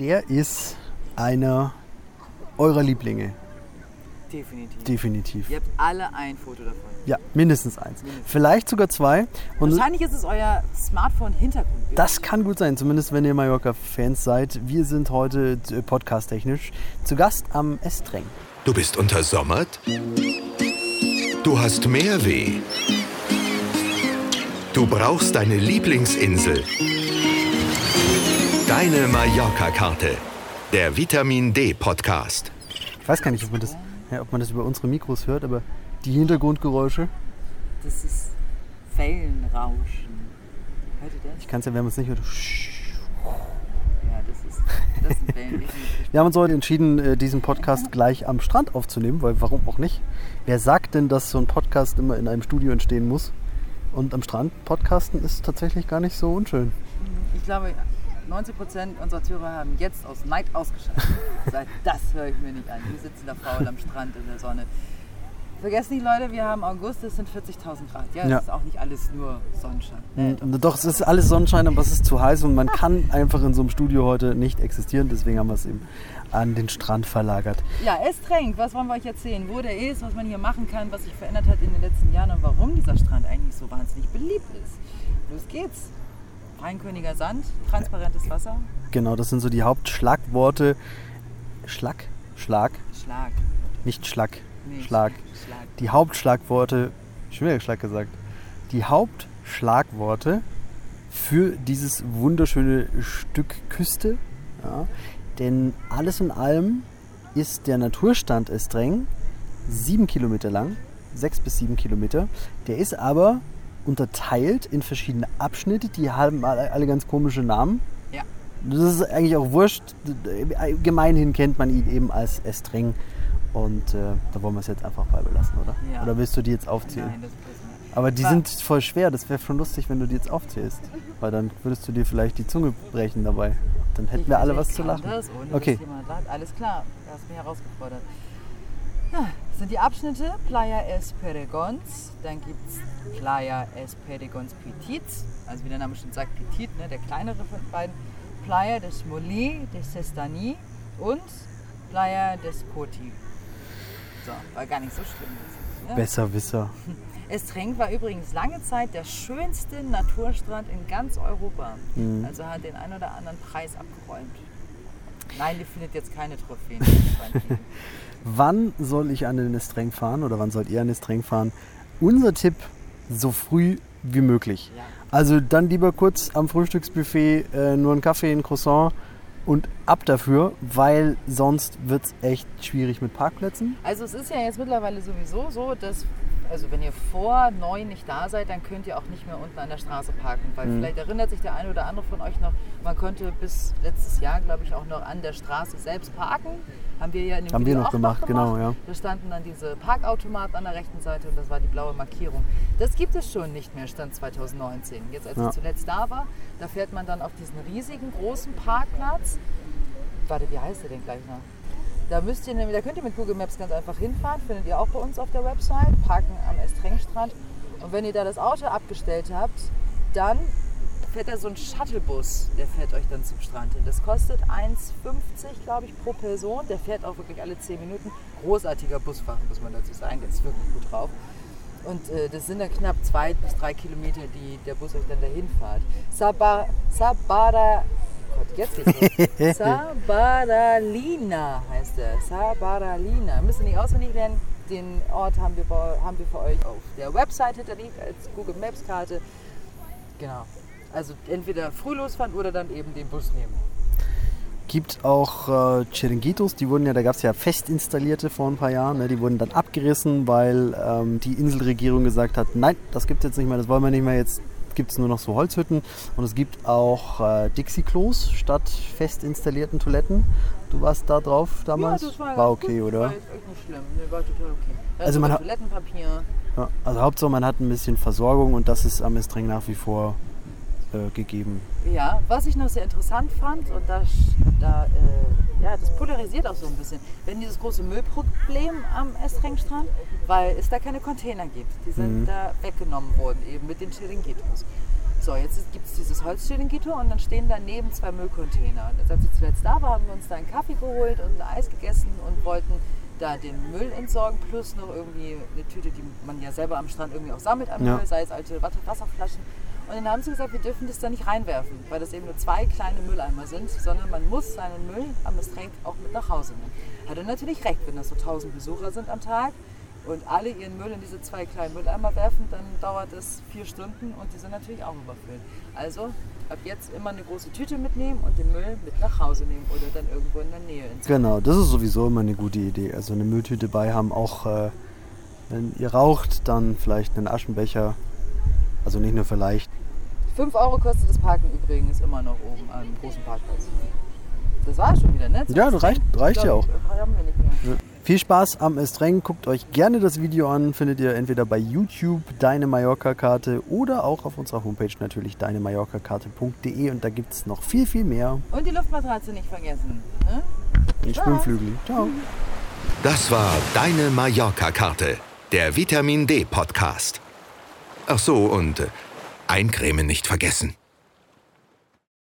der ist einer eurer Lieblinge. Definitiv. Definitiv. Ihr habt alle ein Foto davon. Ja, mindestens eins. Vielleicht sogar zwei. Und Wahrscheinlich ist es euer Smartphone-Hintergrund. das kann gut sein, zumindest wenn ihr Mallorca-Fans seid. Wir sind heute äh, podcast-technisch zu Gast am Estreng. Du bist untersommert? Du hast mehr weh. Du brauchst deine Lieblingsinsel. Deine Mallorca-Karte. Der Vitamin D Podcast. Ich weiß gar nicht, ob man das, ja, ob man das über unsere Mikros hört, aber die Hintergrundgeräusche, Das ist Wellenrauschen. Hört ihr das? ich kann es ja, wenn man es nicht hört. Ja, das ist, das sind Wellen. definitiv. Wir haben uns heute entschieden, äh, diesen Podcast gleich am Strand aufzunehmen, weil warum auch nicht? Wer sagt denn, dass so ein Podcast immer in einem Studio entstehen muss? Und am Strand podcasten ist tatsächlich gar nicht so unschön. Ich glaube, 90 Prozent unserer Zuhörer haben jetzt aus Neid ausgeschaltet. Sagt, das höre ich mir nicht an. Die sitzen da faul am Strand in der Sonne. Vergesst nicht, Leute, wir haben August, es sind 40.000 Grad. Ja, das Ja. ist auch nicht alles nur Sonnenschein. Äh, doch. Doch, es ist alles Sonnenschein, aber es ist zu heiß und man kann einfach in so einem Studio heute nicht existieren. Deswegen haben wir es eben an den Strand verlagert. Ja, Estreng, was wollen wir euch erzählen? Wo der ist, was man hier machen kann, was sich verändert hat in den letzten Jahren und warum dieser Strand eigentlich so wahnsinnig beliebt ist. Los geht's. Rheinköniger Sand, transparentes Wasser, Genau, das sind so die Hauptschlagworte. Schlag? Schlag? Schlag. Nicht Schlag. Nee, Schlag. Schlag. Die Hauptschlagworte, schon wieder Schlag gesagt, die Hauptschlagworte für dieses wunderschöne Stück Küste. Ja, denn alles in allem ist der Naturstand Estreng sieben Kilometer lang, sechs bis sieben Kilometer. Der ist aber unterteilt in verschiedene Abschnitte, die haben alle, ganz komische Namen. Ja. Das ist eigentlich auch wurscht. Gemeinhin kennt man ihn eben als Estreng. Und äh, da wollen wir es jetzt einfach bei belassen, oder? Ja. Oder willst du die jetzt aufzählen? Nein, das ist Aber die sind voll schwer. Das wäre schon lustig, wenn du die jetzt aufzählst. Weil dann würdest du dir vielleicht die Zunge brechen dabei. Dann hätten wir alle was zu lachen. Das, ohne Okay. Alles klar, du hast mich herausgefordert. Ja, sind die Abschnitte Playa Es Peregons, dann gibt es Playa Es Peregons Petits, also wie der Name schon sagt, Petit, ne, der kleinere von beiden. Playa des Molí de Sestani und Playa des Coti. So, war gar nicht so schlimm. Ja. Besserwisser. Estreng war übrigens lange Zeit der schönste Naturstrand in ganz Europa. Mhm. Also hat den ein oder anderen Preis abgeräumt. Nein, ihr findet jetzt keine Trophäen. Wann soll ich an den Estreng fahren oder wann sollt ihr an den Estreng fahren? Unser Tipp, so früh wie möglich. Ja. Also dann lieber kurz am Frühstücksbuffet äh, nur einen Kaffee, ein Croissant und ab dafür, weil sonst wird es echt schwierig mit Parkplätzen. Also es ist ja jetzt mittlerweile sowieso so, dass, also wenn ihr vor neun nicht da seid, dann könnt ihr auch nicht mehr unten an der Straße parken. Weil Mhm. vielleicht erinnert sich der eine oder andere von euch noch, man konnte bis letztes Jahr, glaube ich, auch noch an der Straße selbst parken. Haben wir ja in dem Haben wir Video noch auch gemacht, noch genau, ja. Da standen dann diese Parkautomaten an der rechten Seite und das war die blaue Markierung. Das gibt es schon nicht mehr, Stand 2019. Jetzt, als Ja. ich zuletzt da war, da fährt man dann auf diesen riesigen, großen Parkplatz. Warte, wie heißt der denn gleich noch? Da, müsst ihr, da könnt ihr mit Google Maps ganz einfach hinfahren, findet ihr auch bei uns auf der Website, parken am Estrengstrand. Und wenn ihr da das Auto abgestellt habt, dann fährt da so ein Shuttlebus, der fährt euch dann zum Strand hin. Das kostet 1,50 glaube ich pro Person. Der fährt auch wirklich alle 10 Minuten. Großartiger Busfahrer, muss man dazu sagen, der ist wirklich gut drauf. Und äh, das sind dann knapp zwei bis drei Kilometer, die der Bus euch dann dahin fährt. Saba, Sabara, Gott, jetzt geht's los. Sabaralina heißt er. Sabaralina. Müsst ihr nicht auswendig lernen. Den Ort haben wir, haben wir für euch auf der Website hinterlegt als Google Maps Karte. Genau. Also entweder früh losfahren oder dann eben den Bus nehmen. Gibt auch äh, Chiringuitos, die wurden ja, da gab es ja fest installierte vor ein paar Jahren, ne, die wurden dann abgerissen, weil ähm, die Inselregierung gesagt hat, nein, das gibt es jetzt nicht mehr, das wollen wir nicht mehr, jetzt gibt es nur noch so Holzhütten und es gibt auch äh, Dixie-Klos statt fest installierten Toiletten. Du warst da drauf damals? ganz okay, gut. oder? War echt nicht schlimm. Nee, war total okay. Also ist man hat- Toilettenpapier. Ja, also Hauptsache man hat ein bisschen Versorgung und das ist am Estreng nach wie vor äh, gegeben. Ja, was ich noch sehr interessant fand, und da, da äh, ja, das polarisiert auch so ein bisschen. Haben dieses große Müllproblem am Estrengstrand, weil es da keine Container gibt. Die sind Mhm. da weggenommen worden, eben mit den Chiringuitos. So, jetzt gibt es dieses Holzchiringuito und dann stehen daneben zwei Müllcontainer. Und als ich zuletzt da war, haben wir uns da einen Kaffee geholt und ein Eis gegessen und wollten da den Müll entsorgen, plus noch irgendwie eine Tüte, die man ja selber am Strand irgendwie auch sammelt an Ja. Müll, sei es alte Wasserflaschen. Und dann haben sie gesagt, wir dürfen das da nicht reinwerfen, weil das eben nur zwei kleine Mülleimer sind, sondern man muss seinen Müll am Getränk auch mit nach Hause nehmen. Hat er natürlich recht, wenn das so 1000 Besucher sind am Tag und alle ihren Müll in diese zwei kleinen Mülleimer werfen, dann dauert es vier Stunden und die sind natürlich auch überfüllt. Also ab jetzt immer eine große Tüte mitnehmen und den Müll mit nach Hause nehmen oder dann irgendwo in der Nähe ins Genau, das ist sowieso immer eine gute Idee. Also eine Mülltüte bei haben, auch äh, wenn ihr raucht, dann vielleicht einen Aschenbecher. Also nicht nur vielleicht. 5 Euro kostet das Parken übrigens immer noch oben am großen Parkplatz. Das war schon wieder, ne? Ja, das reicht- reicht ja auch. Haben wir nicht mehr. Viel Spaß am Estreng. Guckt euch gerne das Video an. Findet ihr entweder bei YouTube Deine Mallorca-Karte oder auch auf unserer Homepage natürlich deinemallorcakarte.de und da gibt es noch viel, viel mehr. Und die Luftmatratze nicht vergessen. Ne? Den Schwimmflügel. Ciao. Das war Deine Mallorca-Karte, der Vitamin D-Podcast. Ach so, und äh, eincremen nicht vergessen.